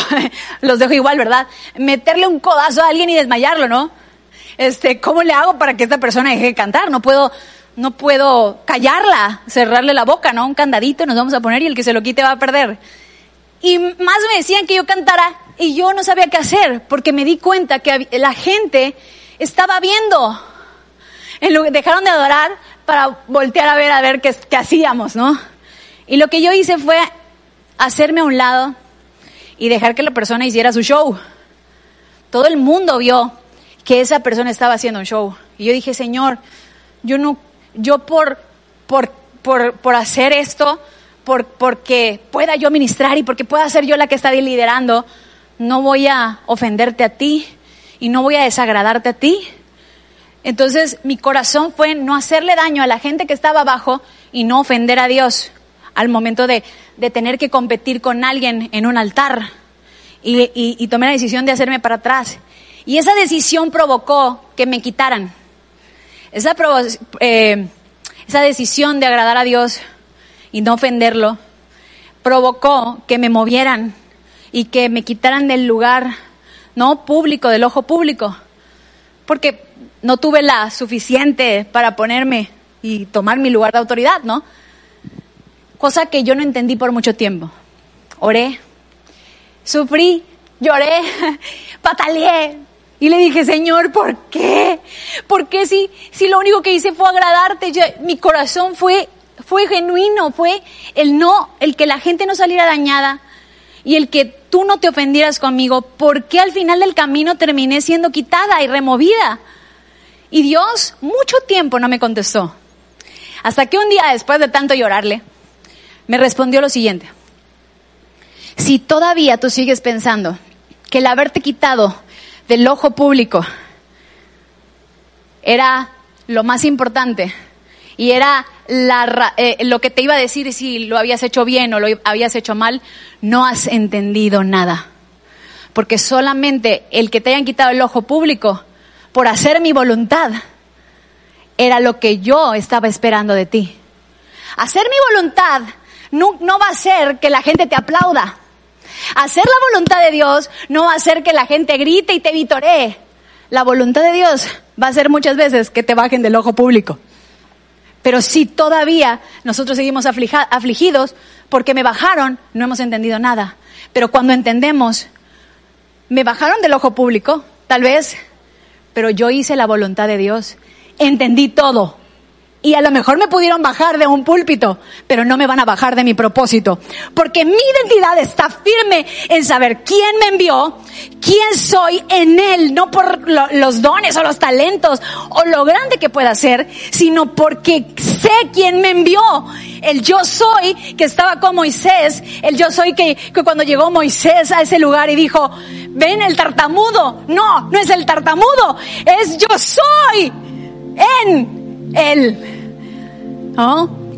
los dejo igual, ¿verdad? Meterle un codazo a alguien y desmayarlo, ¿no? Este, ¿cómo le hago para que esta persona deje de cantar? No puedo, no puedo callarla, cerrarle la boca, ¿no? Un candadito nos vamos a poner y el que se lo quite va a perder. Y más me decían que yo cantara y yo no sabía qué hacer porque me di cuenta que la gente estaba viendo. Dejaron de adorar para voltear a ver a ver qué, hacíamos, ¿no? Y lo que yo hice fue hacerme a un lado y dejar que la persona hiciera su show. todo el mundo vio que esa persona estaba haciendo un show. Y yo dije, Señor, yo no, yo por, por, por, por hacer esto, por, porque pueda yo ministrar y porque pueda ser yo la que está liderando, no voy a ofenderte a ti y no voy a desagradarte a ti. Entonces mi corazón fue no hacerle daño a la gente que estaba abajo y no ofender a Dios al momento de, de tener que competir con alguien en un altar. Y, y, tomé la decisión de hacerme para atrás. Y esa decisión provocó que me quitaran. Esa, eh, esa decisión de agradar a Dios y no ofenderlo provocó que me movieran y que me quitaran del lugar no público, del ojo público, porque no tuve la suficiente para ponerme y tomar mi lugar de autoridad, ¿no? Cosa que yo no entendí por mucho tiempo. Oré, sufrí, lloré, pataleé y le dije, Señor, ¿por qué? ¿Por qué si, si lo único que hice fue agradarte? mi corazón fue, fue genuino, fue el no, el que la gente no saliera dañada y el que tú no te ofendieras conmigo. ¿Por qué al final del camino terminé siendo quitada y removida? Y Dios mucho tiempo no me contestó. Hasta que un día después de tanto llorarle, me respondió lo siguiente. Si todavía tú sigues pensando que el haberte quitado del ojo público era lo más importante y era la, eh, lo que te iba a decir si lo habías hecho bien o lo habías hecho mal, no has entendido nada. Porque solamente el que te hayan quitado el ojo público por hacer mi voluntad era lo que yo estaba esperando de ti. Hacer mi voluntad no, no va a ser que la gente te aplauda. Hacer la voluntad de Dios no va a ser que la gente grite y te vitoree. La voluntad de Dios va a ser muchas veces que te bajen del ojo público. Pero si todavía nosotros seguimos afligidos porque me bajaron, no hemos entendido nada. Pero cuando entendemos, me bajaron del ojo público, tal vez, pero yo hice la voluntad de Dios, entendí todo. Y a lo mejor me pudieron bajar de un púlpito, pero no me van a bajar de mi propósito. Porque mi identidad está firme en saber quién me envió, quién soy en Él, no por los dones o los talentos o lo grande que pueda ser, sino porque sé quién me envió. El yo soy que estaba con Moisés, el yo soy que, que cuando llegó Moisés a ese lugar y dijo, ven el tartamudo. No, no es el tartamudo, es yo soy en él.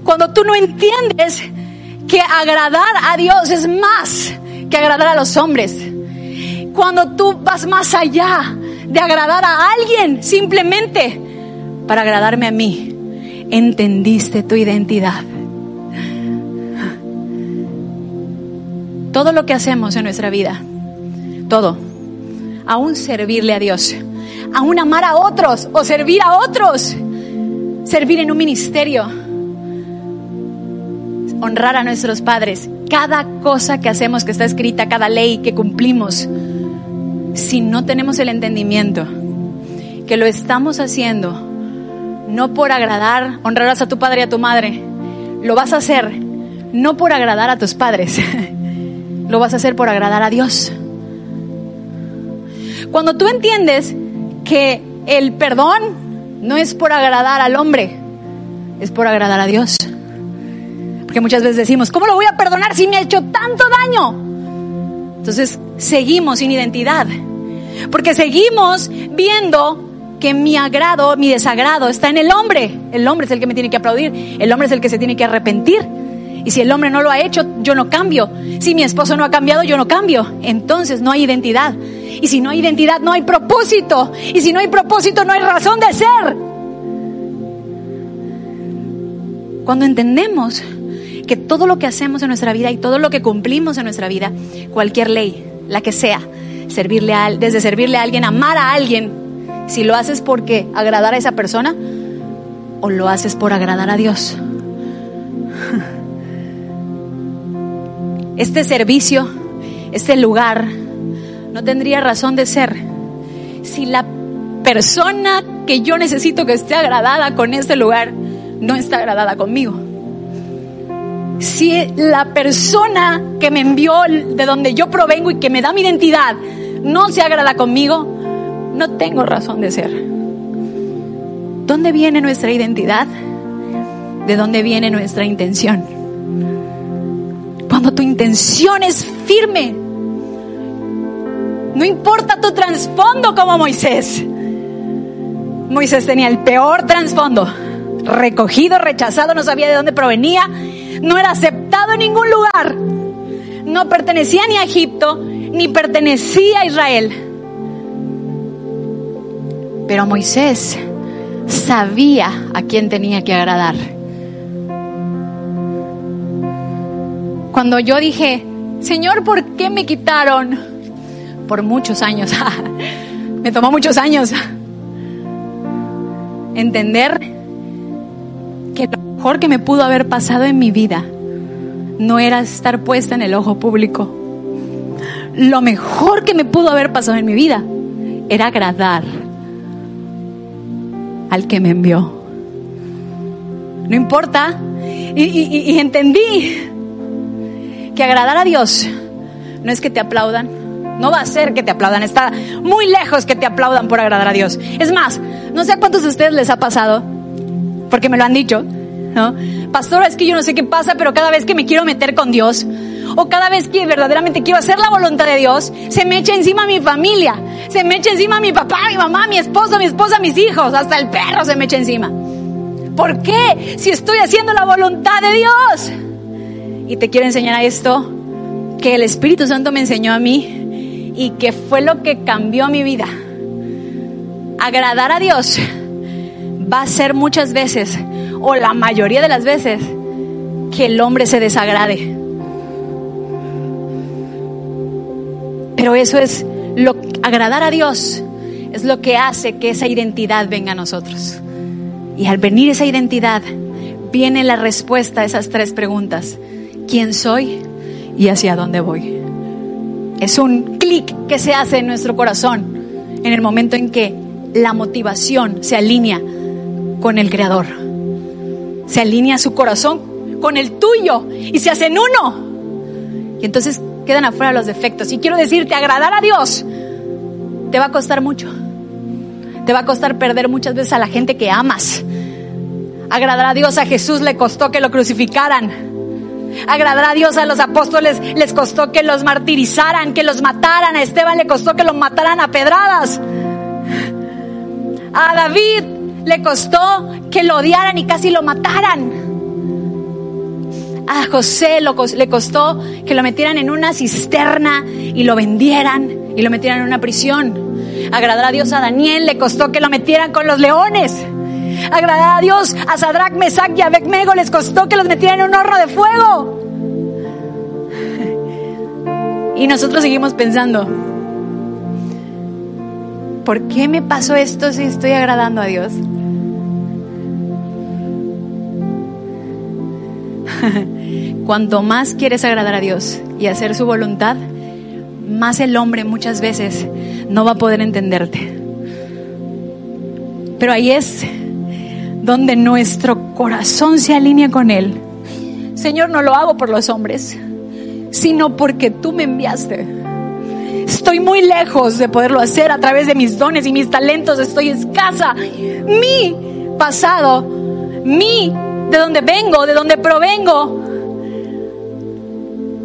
Cuando tú no entiendes que agradar a Dios es más que agradar a los hombres. Cuando tú vas más allá de agradar a alguien simplemente para agradarme a mí, entendiste tu identidad. Todo lo que hacemos en nuestra vida, todo, aún servirle a Dios, aún amar a otros o servir a otros, servir en un ministerio, honrar a nuestros padres, cada cosa que hacemos que está escrita, cada ley que cumplimos, si no tenemos el entendimiento que lo estamos haciendo no por agradar, honrarás a tu padre y a tu madre, lo vas a hacer no por agradar a tus padres, lo vas a hacer por agradar a Dios. Cuando tú entiendes que el perdón no es por agradar al hombre, es por agradar a Dios. Porque muchas veces decimos, ¿cómo lo voy a perdonar si me ha hecho tanto daño? Entonces seguimos sin identidad. Porque seguimos viendo que mi agrado, mi desagrado está en el hombre. El hombre es el que me tiene que aplaudir. El hombre es el que se tiene que arrepentir. Y si el hombre no lo ha hecho, yo no cambio. Si mi esposo no ha cambiado, yo no cambio. Entonces no hay identidad. Y si no hay identidad, no hay propósito. Y si no hay propósito, no hay razón de ser. Cuando entendemos que todo lo que hacemos en nuestra vida y todo lo que cumplimos en nuestra vida, cualquier ley, la que sea, servirle a, desde servirle a alguien, amar a alguien, si lo haces porque agradar a esa persona o lo haces por agradar a Dios. Este servicio, este lugar, no tendría razón de ser si la persona que yo necesito que esté agradada con este lugar no está agradada conmigo. Si la persona que me envió de donde yo provengo y que me da mi identidad no se agrada conmigo, no tengo razón de ser. ¿Dónde viene nuestra identidad? ¿De dónde viene nuestra intención? Cuando tu intención es firme, no importa tu trasfondo como Moisés. Moisés tenía el peor trasfondo, recogido, rechazado, no sabía de dónde provenía, no era aceptado en ningún lugar, no pertenecía ni a Egipto, ni pertenecía a Israel. Pero Moisés sabía a quién tenía que agradar. Cuando yo dije, Señor, ¿por qué me quitaron? Por muchos años, me tomó muchos años entender que lo mejor que me pudo haber pasado en mi vida no era estar puesta en el ojo público. Lo mejor que me pudo haber pasado en mi vida era agradar al que me envió. No importa. Y, entendí que agradar a Dios no es que te aplaudan, no va a ser que te aplaudan, está muy lejos que te aplaudan por agradar a Dios. Es más, no sé a cuántos de ustedes les ha pasado, porque me lo han dicho, ¿no? Pastor, es que yo no sé qué pasa, pero cada vez que me quiero meter con Dios, o cada vez que verdaderamente quiero hacer la voluntad de Dios, se me echa encima mi familia, se me echa encima mi papá, mi mamá, mi esposo, mi esposa, mis hijos, hasta el perro se me echa encima. ¿Por qué? Si estoy haciendo la voluntad de Dios. Y te quiero enseñar esto que el Espíritu Santo me enseñó a mí y que fue lo que cambió mi vida. Agradar a Dios va a ser muchas veces, o la mayoría de las veces, que el hombre se desagrade. Pero eso es lo agradar a Dios es lo que hace que esa identidad venga a nosotros. Y al venir esa identidad, viene la respuesta a esas tres preguntas. ¿Quién soy y hacia dónde voy? Es un clic que se hace en nuestro corazón en el momento en que la motivación se alinea con el Creador. Se alinea su corazón con el tuyo y se hacen uno. Y entonces quedan afuera los defectos. Y quiero decirte, agradar a Dios te va a costar mucho. Te va a costar perder muchas veces a la gente que amas. Agradar a Dios a Jesús le costó que lo crucificaran. Agradar a Dios a los apóstoles les costó que los martirizaran, que los mataran. A Esteban le costó que lo mataran a pedradas. A David le costó que lo odiaran y casi lo mataran. A José le costó que lo metieran en una cisterna y lo vendieran y lo metieran en una prisión. Agradar a Dios a Daniel le costó que lo metieran con los leones. Agradar a Dios a Sadrach, Mesach y Abednego les costó que los metieran en un horno de fuego. Y nosotros seguimos pensando, ¿por qué me pasó esto si estoy agradando a Dios? Cuanto más quieres agradar a Dios y hacer su voluntad, más el hombre muchas veces no va a poder entenderte. Pero ahí es donde nuestro corazón se alinea con Él. Señor, no lo hago por los hombres, sino porque tú me enviaste. Estoy muy lejos de poderlo hacer a través de mis dones y mis talentos. Estoy escasa. Mi pasado, mi de donde vengo, de donde provengo,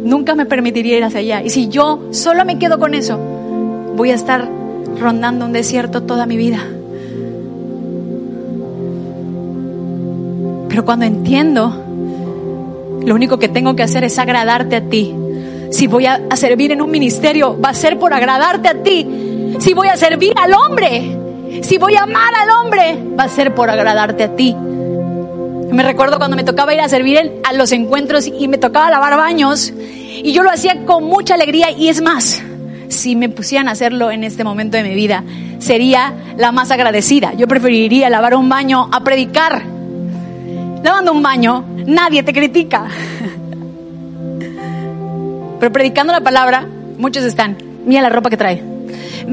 nunca me permitiría ir hacia allá. Y si yo solo me quedo con eso, voy a estar rondando un desierto toda mi vida. Pero cuando entiendo, lo único que tengo que hacer es agradarte a ti. Si voy a, servir en un ministerio, va a ser por agradarte a ti. Si voy a servir al hombre, si voy a amar al hombre, va a ser por agradarte a ti. Me recuerdo cuando me tocaba ir a servir a los encuentros y me tocaba lavar baños y yo lo hacía con mucha alegría y es más, si me pusieran a hacerlo en este momento de mi vida, sería la más agradecida. Yo preferiría lavar un baño a predicar. Lavando un baño, nadie te critica. Pero predicando la palabra, muchos están, mira la ropa que trae.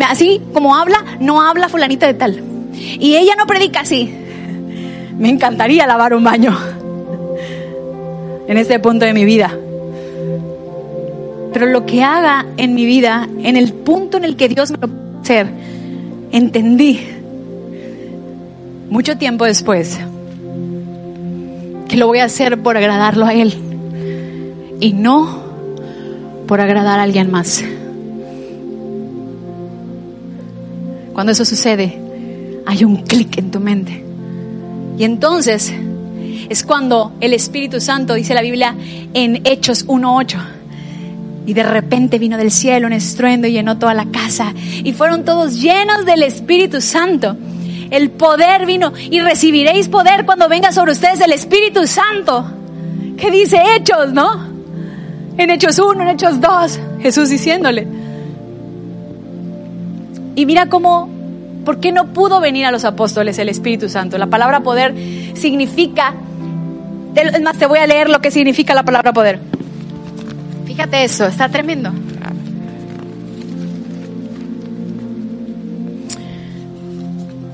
Así como habla, no habla fulanita de tal. Y ella no predica así. Me encantaría lavar un baño en este punto de mi vida. Pero lo que haga en mi vida, en el punto en el que Dios me lo puede hacer, entendí mucho tiempo después que lo voy a hacer por agradarlo a Él y no por agradar a alguien más. Cuando eso sucede, hay un clic en tu mente. Y entonces es cuando el Espíritu Santo, dice la Biblia en Hechos 1.8, y de repente vino del cielo un estruendo y llenó toda la casa. Y fueron todos llenos del Espíritu Santo. El poder vino y recibiréis poder cuando venga sobre ustedes el Espíritu Santo. ¿Qué dice Hechos, no? En Hechos 1, en Hechos 2, Jesús diciéndole. Y mira cómo, ¿por qué no pudo venir a los apóstoles el Espíritu Santo? La palabra poder significa, es más, te voy a leer lo que significa la palabra poder. Fíjate eso, está tremendo.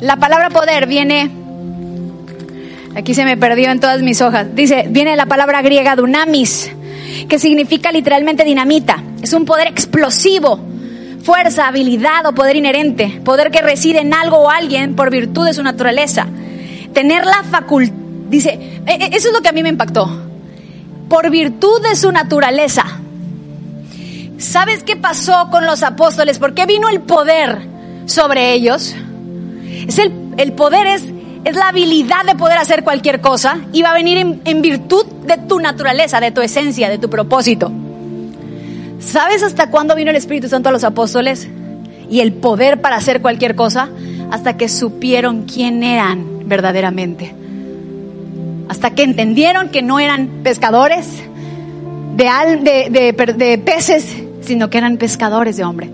La palabra poder viene, aquí se me perdió en todas mis hojas, dice, viene la palabra griega dunamis, que significa literalmente dinamita. Es un poder explosivo, fuerza, habilidad o poder inherente, poder que reside en algo o alguien por virtud de su naturaleza. Tener la facultad, dice, e, e, eso es lo que a mí me impactó, por virtud de su naturaleza. ¿Sabes qué pasó con los apóstoles? ¿Por qué vino el poder sobre ellos? Es el, el poder es, es la habilidad de poder hacer cualquier cosa y va a venir en, en virtud de tu naturaleza, de tu esencia, de tu propósito. ¿Sabes hasta cuándo vino el Espíritu Santo a los apóstoles? Y el poder para hacer cualquier cosa, hasta que supieron quién eran verdaderamente. Hasta que entendieron que no eran pescadores de, de, de, de peces, sino que eran pescadores de hombre.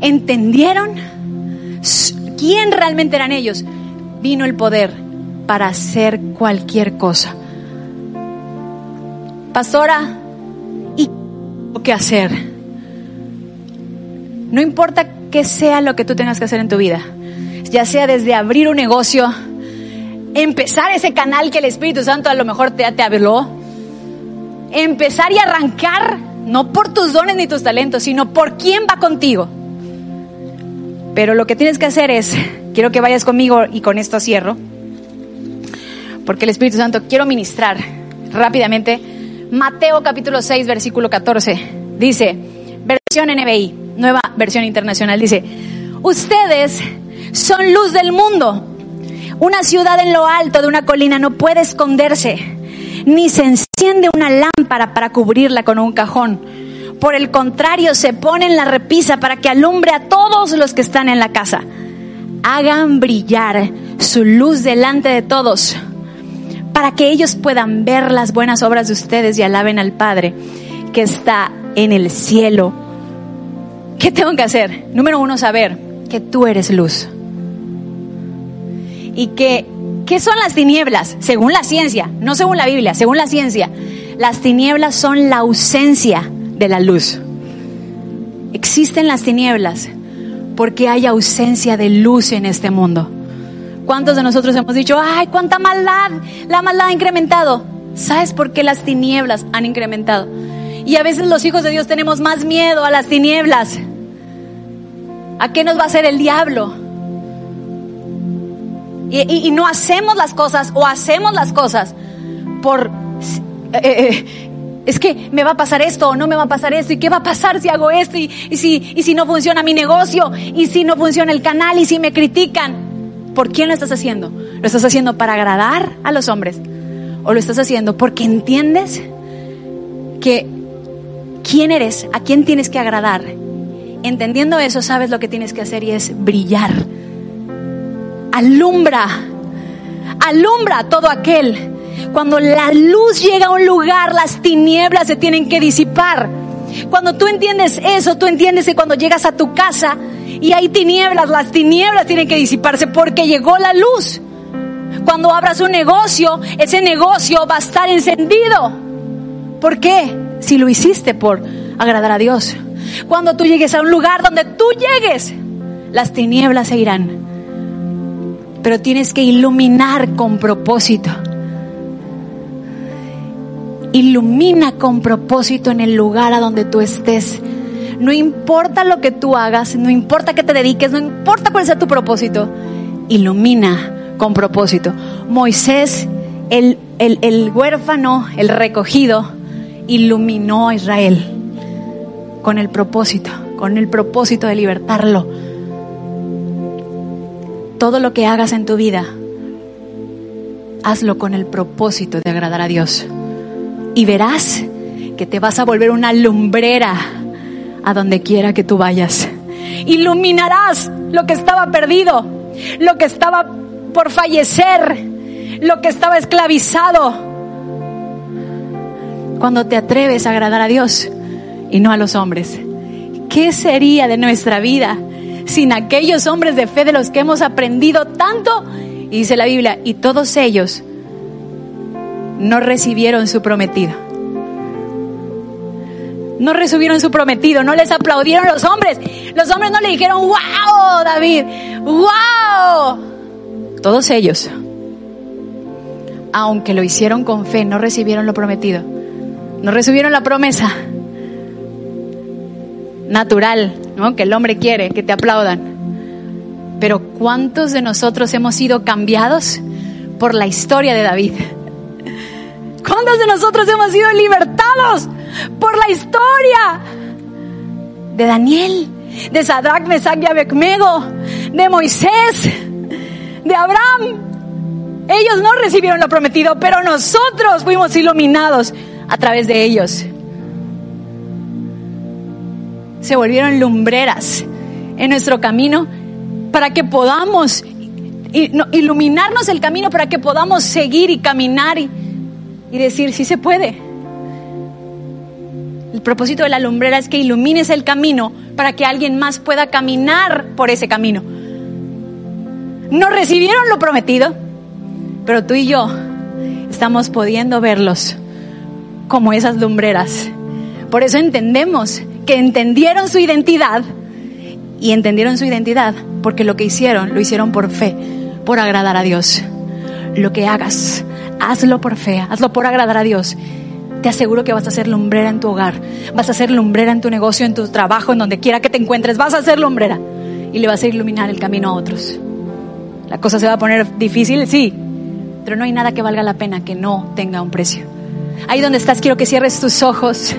Entendieron quién realmente eran ellos. Vino el poder para hacer cualquier cosa. Pastora, ¿y qué hacer? No importa qué sea lo que tú tengas que hacer en tu vida, ya sea desde abrir un negocio, empezar ese canal que el Espíritu Santo a lo mejor te, te habló, empezar y arrancar, no por tus dones ni tus talentos, sino por quién va contigo. Pero lo que tienes que hacer es, quiero que vayas conmigo y con esto cierro, porque el Espíritu Santo quiero ministrar rápidamente. Mateo capítulo 6, versículo 14, dice, versión NBI, nueva versión internacional, dice, ustedes son luz del mundo. Una ciudad en lo alto de una colina no puede esconderse, ni se enciende una lámpara para cubrirla con un cajón. Por el contrario, se pone en la repisa para que alumbre a todos los que están en la casa. Hagan brillar su luz delante de todos, para que ellos puedan ver las buenas obras de ustedes y alaben al Padre que está en el cielo. ¿Qué tengo que hacer? Número uno, saber que tú eres luz. Y que, ¿qué son las tinieblas? Según la ciencia, no según la Biblia, según la ciencia. Las tinieblas son la ausencia de la luz. Existen las tinieblas porque hay ausencia de luz en este mundo. ¿Cuántos de nosotros hemos dicho, ay, cuánta maldad? La maldad ha incrementado. ¿Sabes por qué las tinieblas han incrementado? Y a veces los hijos de Dios tenemos más miedo a las tinieblas. ¿A qué nos va a hacer el diablo? Y, no hacemos las cosas o hacemos las cosas por... Eh, eh, es que me va a pasar esto o no me va a pasar esto y qué va a pasar si hago esto y, si, no funciona mi negocio y si no funciona el canal y si me critican. ¿Por quién lo estás haciendo? ¿Lo estás haciendo para agradar a los hombres? ¿O lo estás haciendo porque entiendes que quién eres, a quién tienes que agradar? Entendiendo eso, sabes lo que tienes que hacer y es brillar. Alumbra, alumbra todo aquel cuando la luz llega a un lugar, las tinieblas se tienen que disipar. Cuando tú entiendes eso, tú entiendes que cuando llegas a tu casa y hay tinieblas, las tinieblas tienen que disiparse porque llegó la luz. Cuando abras un negocio, ese negocio va a estar encendido. ¿Por qué? Si lo hiciste por agradar a Dios. Cuando tú llegues a un lugar donde tú llegues, las tinieblas se irán. Pero tienes que iluminar con propósito. Ilumina con propósito en el lugar a donde tú estés. No importa lo que tú hagas, no importa que te dediques, no importa cuál sea tu propósito, ilumina con propósito. Moisés, el, el, el huérfano, el recogido, iluminó a Israel con el propósito, con el propósito de libertarlo. Todo lo que hagas en tu vida, hazlo con el propósito de agradar a Dios. Y verás que te vas a volver una lumbrera a donde quiera que tú vayas. Iluminarás lo que estaba perdido, lo que estaba por fallecer, lo que estaba esclavizado. Cuando te atreves a agradar a Dios y no a los hombres, ¿qué sería de nuestra vida sin aquellos hombres de fe de los que hemos aprendido tanto? Y dice la Biblia, y todos ellos no recibieron su prometido. No recibieron su prometido, no les aplaudieron los hombres. Los hombres no le dijeron, wow, David, wow. Todos ellos, aunque lo hicieron con fe, no recibieron lo prometido. No recibieron la promesa natural, ¿no? Que el hombre quiere, que te aplaudan. Pero ¿cuántos de nosotros hemos sido cambiados por la historia de David? ¿Cuántos de nosotros hemos sido libertados por la historia de Daniel, de Sadrach, Mesach y Abednego, de Moisés, de Abraham? Ellos no recibieron lo prometido, pero nosotros fuimos iluminados a través de ellos. Se volvieron lumbreras en nuestro camino para que podamos iluminarnos el camino, para que podamos seguir y caminar y, y decir, sí se puede. El propósito de la lumbrera es que ilumines el camino para que alguien más pueda caminar por ese camino. No recibieron lo prometido, pero tú y yo estamos pudiendo verlos como esas lumbreras. Por eso entendemos que entendieron su identidad y entendieron su identidad porque lo que hicieron lo hicieron por fe, por agradar a Dios. Lo que hagas, hazlo por fe, hazlo por agradar a Dios. Te aseguro que vas a ser lumbrera en tu hogar, vas a ser lumbrera en tu negocio, en tu trabajo, en donde quiera que te encuentres, vas a ser lumbrera y le vas a iluminar el camino a otros. La cosa se va a poner difícil, sí, pero no hay nada que valga la pena que no tenga un precio. Ahí donde estás quiero que cierres tus ojos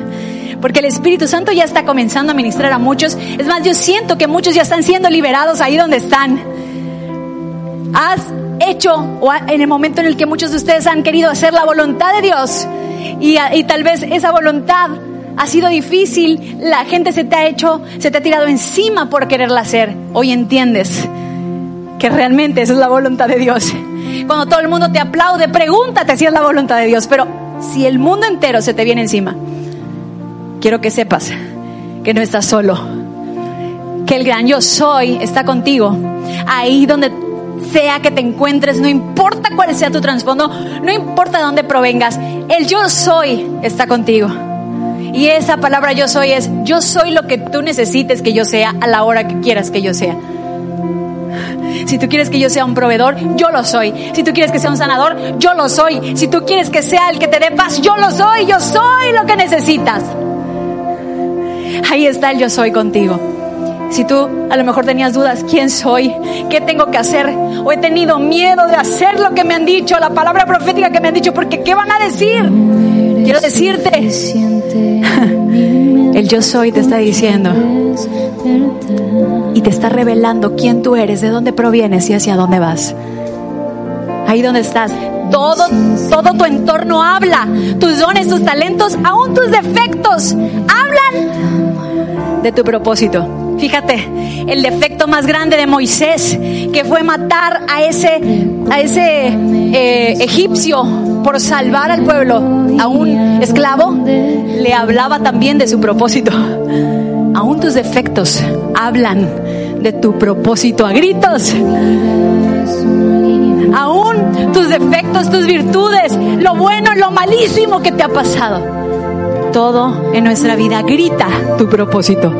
porque el Espíritu Santo ya está comenzando a ministrar a muchos. Es más, yo siento que muchos ya están siendo liberados ahí donde están. Has hecho, o en el momento en el que muchos de ustedes han querido hacer la voluntad de Dios, y, tal vez esa voluntad ha sido difícil, la gente se te ha hecho, se te ha tirado encima por quererla hacer. Hoy entiendes que realmente esa es la voluntad de Dios. Cuando todo el mundo te aplaude, pregúntate si es la voluntad de Dios, pero si el mundo entero se te viene encima, quiero que sepas que no estás solo, que el gran yo soy está contigo, ahí donde sea que te encuentres, no importa cuál sea tu trasfondo, no importa de dónde provengas, el yo soy está contigo. Y esa palabra yo soy es, yo soy lo que tú necesites que yo sea a la hora que quieras que yo sea. Si tú quieres que yo sea un proveedor, yo lo soy. Si tú quieres que sea un sanador, yo lo soy. Si tú quieres que sea el que te dé paz, yo lo soy. Yo soy lo que necesitas. Ahí está el yo soy contigo. Si tú a lo mejor tenías dudas, ¿quién soy? ¿Qué tengo que hacer? O he tenido miedo de hacer lo que me han dicho, la palabra profética que me han dicho, porque ¿qué van a decir? Quiero decirte, el yo soy te está diciendo y te está revelando quién tú eres, de dónde provienes y hacia dónde vas. Ahí donde estás, todo, todo tu entorno habla, tus dones, tus talentos, aún tus defectos, hablan de tu propósito. Fíjate, el defecto más grande de Moisés, que fue matar a ese, a ese eh, egipcio por salvar al pueblo, a un esclavo, le hablaba también de su propósito. Aún tus defectos hablan de tu propósito a gritos. Aún tus defectos, tus virtudes, lo bueno, lo malísimo que te ha pasado. Todo en nuestra vida grita tu propósito.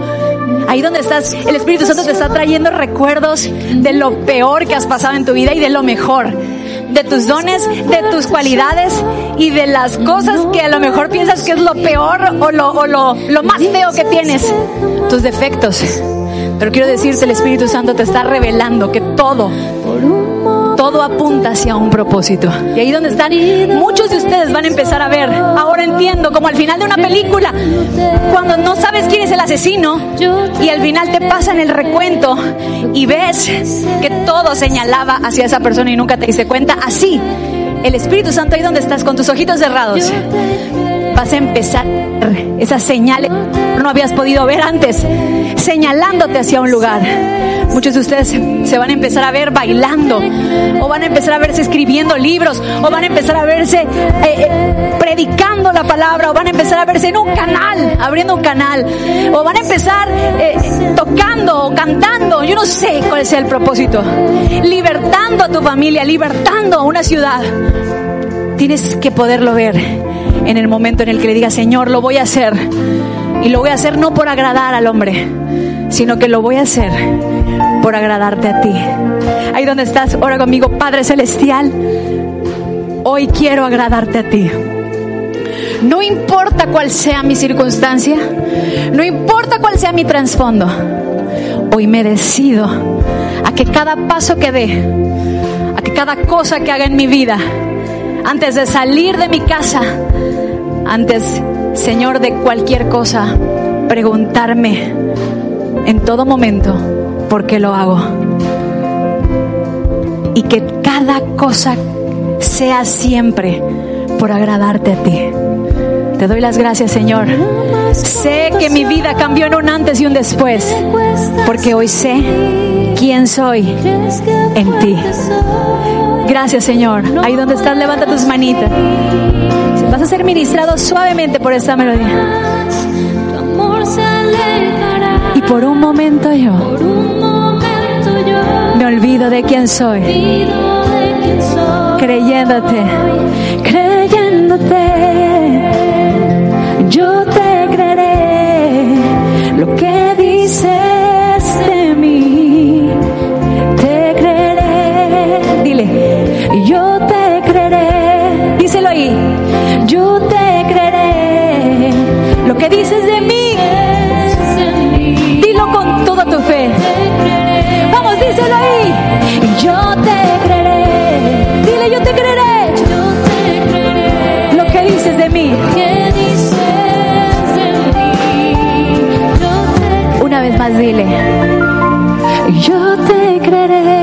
Ahí donde estás, el Espíritu Santo te está trayendo recuerdos de lo peor que has pasado en tu vida y de lo mejor. de tus dones, de tus cualidades y de las cosas que a lo mejor piensas que es lo peor o lo, o lo, lo más feo que tienes, tus defectos. Pero quiero decirte, el Espíritu Santo te está revelando que todo, todo apunta hacia un propósito. Y ahí donde están, muchos de ustedes van a empezar a ver. Ahora entiendo, como al final de una película, cuando no sabes quién es el asesino y al final te pasan el recuento y ves que todo señalaba hacia esa persona y nunca te diste cuenta. Así, el Espíritu Santo ahí donde estás con tus ojitos cerrados vas a empezar esas señales que no habías podido ver antes, señalándote hacia un lugar. Muchos de ustedes se van a empezar a ver bailando, o van a empezar a verse escribiendo libros, o van a empezar a verse eh, eh, predicando la palabra, o van a empezar a verse en un canal, abriendo un canal, o van a empezar eh, tocando o cantando, yo no sé cuál sea el propósito, libertando a tu familia, libertando a una ciudad. Tienes que poderlo ver en el momento en el que le diga, Señor, lo voy a hacer. Y lo voy a hacer no por agradar al hombre, sino que lo voy a hacer por agradarte a ti. Ahí donde estás, ora conmigo, Padre Celestial, hoy quiero agradarte a ti. No importa cuál sea mi circunstancia, no importa cuál sea mi trasfondo, hoy me decido a que cada paso que dé, a que cada cosa que haga en mi vida, antes de salir de mi casa, antes, Señor, de cualquier cosa, preguntarme en todo momento por qué lo hago. Y que cada cosa sea siempre por agradarte a ti. Te doy las gracias, Señor. Sé que mi vida cambió en un antes y un después, porque hoy sé quién soy en ti. Gracias, Señor. Ahí donde estás, levanta tus manitas. Vas a ser ministrado suavemente por esta melodía. Y por un momento yo me olvido de quién soy. Creyéndote, creyéndote. Yo te creeré lo que dices que dices de mí. Dilo con toda tu fe. Vamos, díselo ahí. Yo te creeré. Dile, yo te creeré. Lo que dices de mí. Una vez más, dile. Yo te creeré.